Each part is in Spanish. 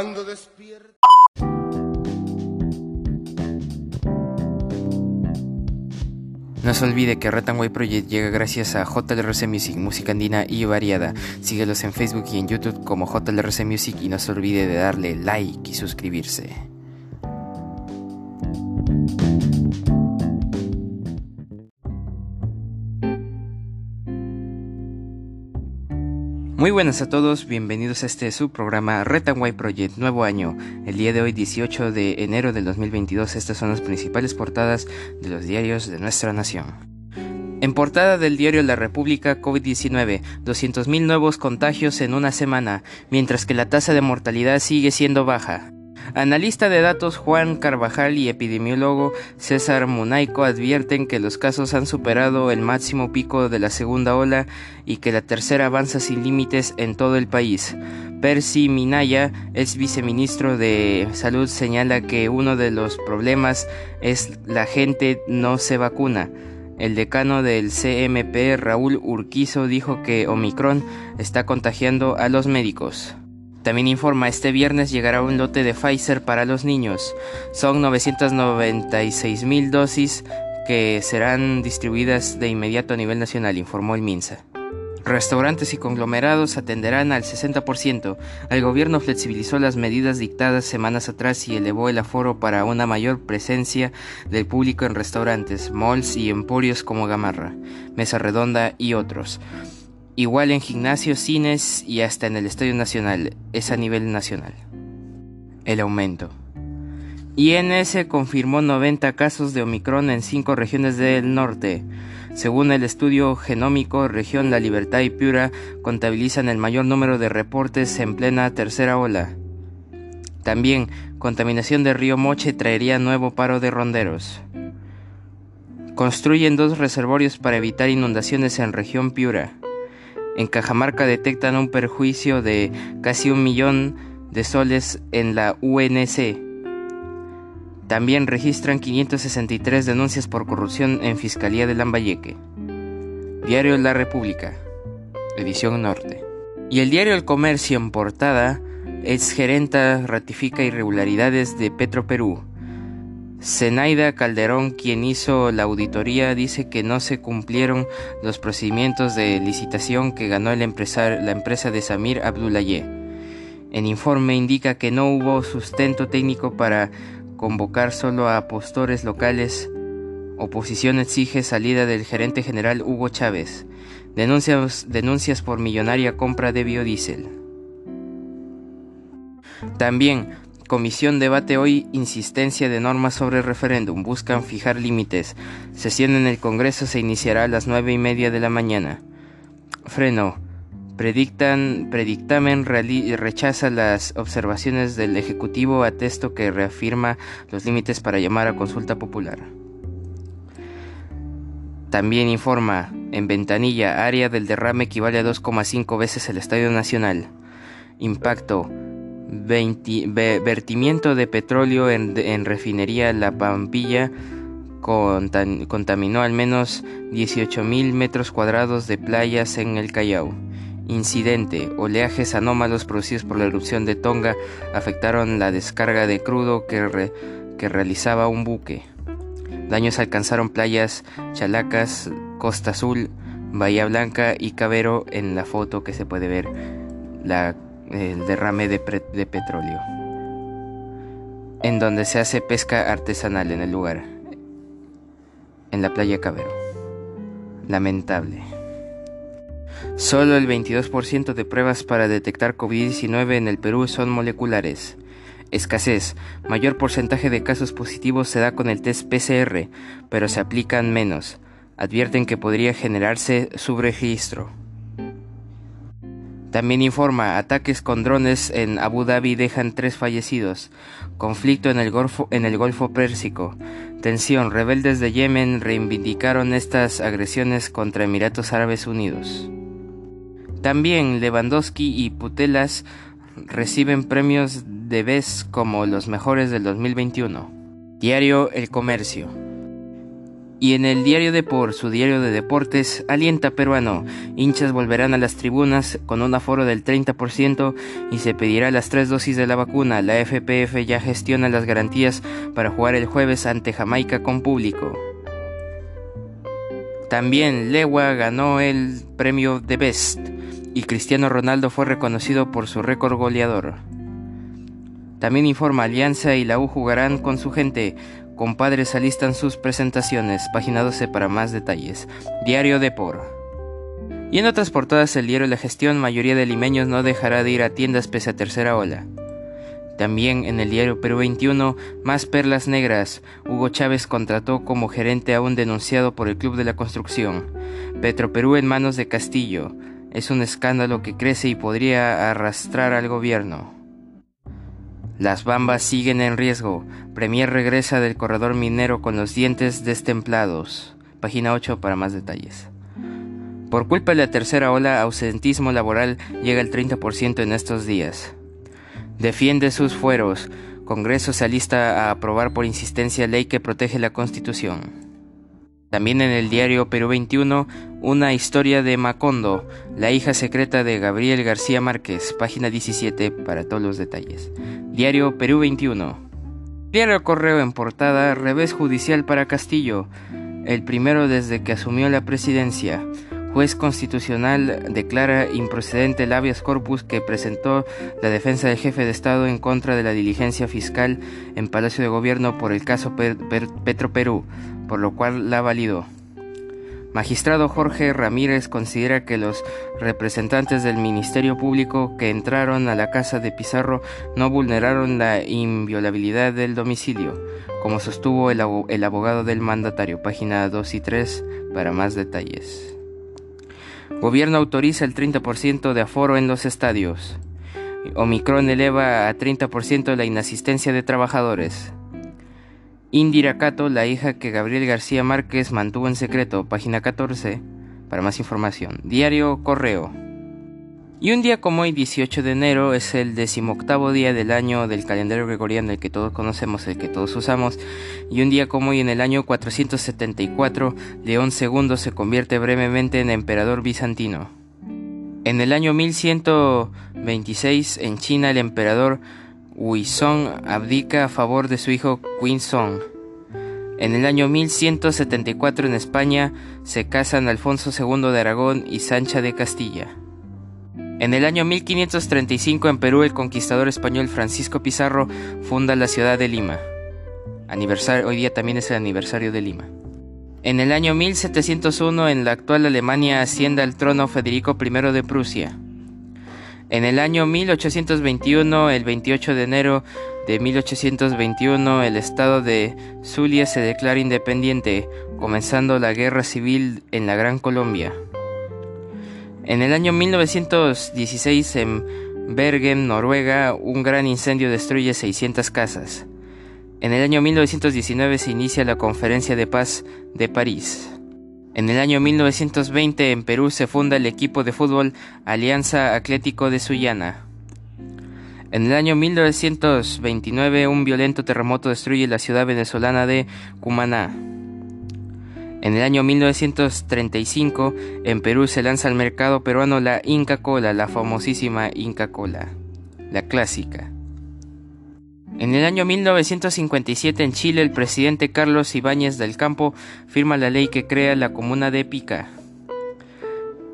cuando despierta. No se olvide que Way Project llega gracias a JLRC Music, música andina y variada. Síguelos en Facebook y en YouTube como JLRC Music y no se olvide de darle like y suscribirse. Muy buenas a todos, bienvenidos a este subprograma Red and Project, nuevo año. El día de hoy, 18 de enero del 2022, estas son las principales portadas de los diarios de nuestra nación. En portada del diario La República, COVID-19, 200.000 nuevos contagios en una semana, mientras que la tasa de mortalidad sigue siendo baja. Analista de datos Juan Carvajal y epidemiólogo César Munaico advierten que los casos han superado el máximo pico de la segunda ola y que la tercera avanza sin límites en todo el país. Percy Minaya, ex viceministro de Salud, señala que uno de los problemas es la gente no se vacuna. El decano del CMP, Raúl Urquizo, dijo que Omicron está contagiando a los médicos. También informa, este viernes llegará un lote de Pfizer para los niños. Son 996 mil dosis que serán distribuidas de inmediato a nivel nacional, informó el MINSA. Restaurantes y conglomerados atenderán al 60%. El gobierno flexibilizó las medidas dictadas semanas atrás y elevó el aforo para una mayor presencia del público en restaurantes, malls y emporios como Gamarra, Mesa Redonda y otros. Igual en gimnasios, cines y hasta en el Estadio Nacional, es a nivel nacional. El aumento. INS confirmó 90 casos de Omicron en cinco regiones del norte. Según el estudio genómico, región La Libertad y Piura contabilizan el mayor número de reportes en plena tercera ola. También, contaminación de río Moche traería nuevo paro de ronderos. Construyen dos reservorios para evitar inundaciones en región Piura. En Cajamarca detectan un perjuicio de casi un millón de soles en la UNC. También registran 563 denuncias por corrupción en Fiscalía de Lambayeque. Diario La República, edición norte. Y el diario El Comercio en portada, exgerenta ratifica irregularidades de Petro Perú. Zenaida Calderón, quien hizo la auditoría, dice que no se cumplieron los procedimientos de licitación que ganó la empresa de Samir Abdullaye. El informe indica que no hubo sustento técnico para convocar solo a postores locales. Oposición exige salida del gerente general Hugo Chávez. Denuncias, denuncias por millonaria compra de biodiesel. También Comisión debate hoy insistencia de normas sobre referéndum. Buscan fijar límites. Sesión en el Congreso se iniciará a las nueve y media de la mañana. Freno. Predictan, predictamen rechaza las observaciones del Ejecutivo a texto que reafirma los límites para llamar a consulta popular. También informa, en ventanilla, área del derrame equivale a 2,5 veces el Estadio Nacional. Impacto, vertimiento de petróleo en, refinería La Pampilla contaminó al menos 18.000 metros cuadrados de playas en el Callao. Incidente. Oleajes anómalos producidos por la erupción de Tonga afectaron la descarga de crudo que, que realizaba un buque. Daños alcanzaron playas Chalacas, Costa Azul, Bahía Blanca y Cabero en la foto que se puede ver. La el derrame de, petróleo, en donde se hace pesca artesanal en el lugar, en la playa Cabero. Lamentable. Solo el 22% de pruebas para detectar COVID-19 en el Perú son moleculares. Escasez. Mayor porcentaje de casos positivos se da con el test PCR, pero se aplican menos. Advierten que podría generarse subregistro. También informa, ataques con drones en Abu Dhabi dejan tres fallecidos. Conflicto en el Golfo, Pérsico. Tensión, rebeldes de Yemen reivindicaron estas agresiones contra Emiratos Árabes Unidos. También Lewandowski y Putelas reciben premios de vez como los mejores del 2021. Diario El Comercio. Y en el diario Depor, su diario de deportes, alienta peruano. Hinchas volverán a las tribunas con un aforo del 30% y se pedirá las tres dosis de la vacuna. La FPF ya gestiona las garantías para jugar el jueves ante Jamaica con público. También Lewa ganó el premio de Best y Cristiano Ronaldo fue reconocido por su récord goleador. También informa Alianza y la U jugarán con su gente. Compadres alistan sus presentaciones. 12 para más detalles. Diario Depor. Y en otras portadas el diario La Gestión, mayoría de limeños no dejará de ir a tiendas pese a tercera ola. También en el diario Perú 21, más perlas negras. Hugo Chávez contrató como gerente a un denunciado por el Club de la Construcción. Petro Perú en manos de Castillo. Es un escándalo que crece y podría arrastrar al gobierno. Las bambas siguen en riesgo. Premier regresa del corredor minero con los dientes destemplados. Página 8 para más detalles. Por culpa de la tercera ola, ausentismo laboral llega al 30% en estos días. Defiende sus fueros. Congreso se alista a aprobar por insistencia ley que protege la Constitución. También en el diario Perú 21, una historia de Macondo, la hija secreta de Gabriel García Márquez, página 17 para todos los detalles. Diario Perú 21. Diario Correo en portada, revés judicial para Castillo, el primero desde que asumió la presidencia. Juez constitucional declara improcedente el habeas corpus que presentó la defensa del jefe de Estado en contra de la diligencia fiscal en Palacio de Gobierno por el caso Petro Perú por lo cual la validó. Magistrado Jorge Ramírez considera que los representantes del Ministerio Público que entraron a la casa de Pizarro no vulneraron la inviolabilidad del domicilio, como sostuvo el, abogado del mandatario, página 2 y 3 para más detalles. Gobierno autoriza el 30% de aforo en los estadios. Omicron eleva a 30% la inasistencia de trabajadores. Indira Cato, la hija que Gabriel García Márquez mantuvo en secreto, página 14, para más información. Diario Correo. Y un día como hoy, 18 de enero, es el decimoctavo día del año del calendario gregoriano, el que todos conocemos, el que todos usamos. Y un día como hoy, en el año 474, León II se convierte brevemente en emperador bizantino. En el año 1126, en China, el emperador Huizong abdica a favor de su hijo Song. En el año 1174 en España se casan Alfonso II de Aragón y Sancha de Castilla. En el año 1535 en Perú el conquistador español Francisco Pizarro funda la ciudad de Lima. hoy día también es el aniversario de Lima. En el año 1701 en la actual Alemania asciende al trono Federico I de Prusia. En el año 1821, el 28 de enero de 1821, el estado de Zulia se declara independiente, comenzando la guerra civil en la Gran Colombia. En el año 1916, en Bergen, Noruega, un gran incendio destruye 600 casas. En el año 1919 se inicia la Conferencia de Paz de París. En el año 1920 en Perú se funda el equipo de fútbol Alianza Atlético de Sullana. En el año 1929 un violento terremoto destruye la ciudad venezolana de Cumaná. En el año 1935 en Perú se lanza al mercado peruano la Inca Cola, la famosísima Inca Cola, la clásica. En el año 1957 en Chile el presidente Carlos Ibáñez del Campo firma la ley que crea la comuna de Pica.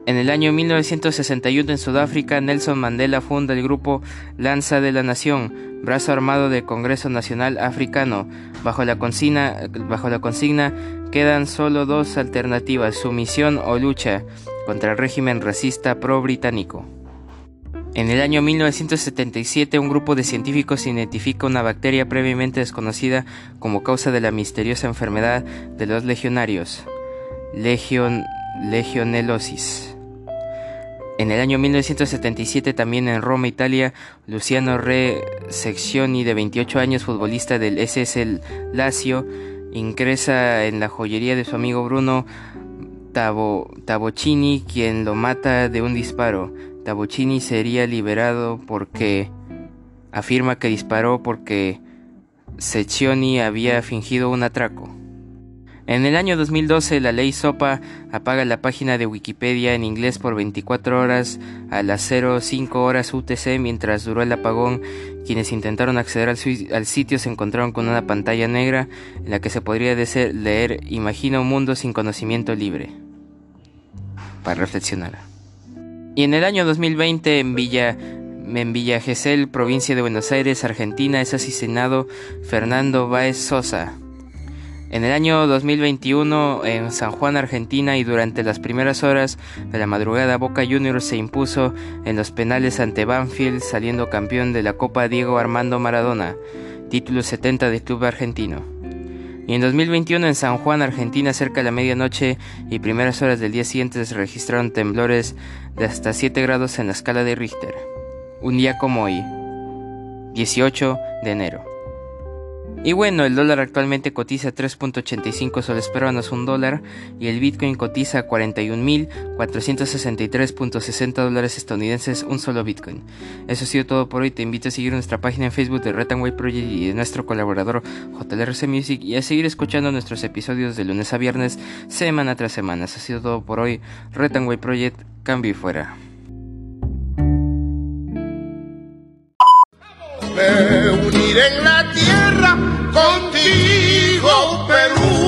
En el año 1961 en Sudáfrica Nelson Mandela funda el grupo Lanza de la Nación, brazo armado del Congreso Nacional Africano. Bajo la, consigna, bajo la consigna quedan solo dos alternativas, sumisión o lucha contra el régimen racista pro-británico. En el año 1977, un grupo de científicos identifica una bacteria previamente desconocida como causa de la misteriosa enfermedad de los legionarios, Legion, legionelosis. En el año 1977, también en Roma, Italia, Luciano Re Seccioni, de 28 años, futbolista del SS Lazio, ingresa en la joyería de su amigo Bruno Tabo, Tabocini, quien lo mata de un disparo. Tabocini sería liberado porque afirma que disparó porque Secchioni había fingido un atraco. En el año 2012, la ley SOPA apaga la página de Wikipedia en inglés por 24 horas a las 05 horas UTC mientras duró el apagón. Quienes intentaron acceder al, sitio se encontraron con una pantalla negra en la que se podría leer Imagina un mundo sin conocimiento libre. Para reflexionar. Y en el año 2020 en Villa en Villa Gesell, provincia de Buenos Aires, Argentina, es asesinado Fernando Báez Sosa, en el año 2021 en San Juan, Argentina y durante las primeras horas de la madrugada Boca Juniors se impuso en los penales ante Banfield saliendo campeón de la Copa Diego Armando Maradona, título 70 del club argentino. Y en 2021 en San Juan, Argentina, cerca de la medianoche y primeras horas del día siguiente se registraron temblores de hasta 7 grados en la escala de Richter. Un día como hoy, 18 de enero. Y bueno, el dólar actualmente cotiza 3.85 soles peruanos un dólar y el Bitcoin cotiza 41.463.60 dólares estadounidenses un solo Bitcoin. Eso ha sido todo por hoy. Te invito a seguir nuestra página en Facebook de Red Project y de nuestro colaborador JLRC Music y a seguir escuchando nuestros episodios de lunes a viernes, semana tras semana. Eso ha sido todo por hoy. Red Project, cambio y fuera. me uniré en la tierra contigo, Perú.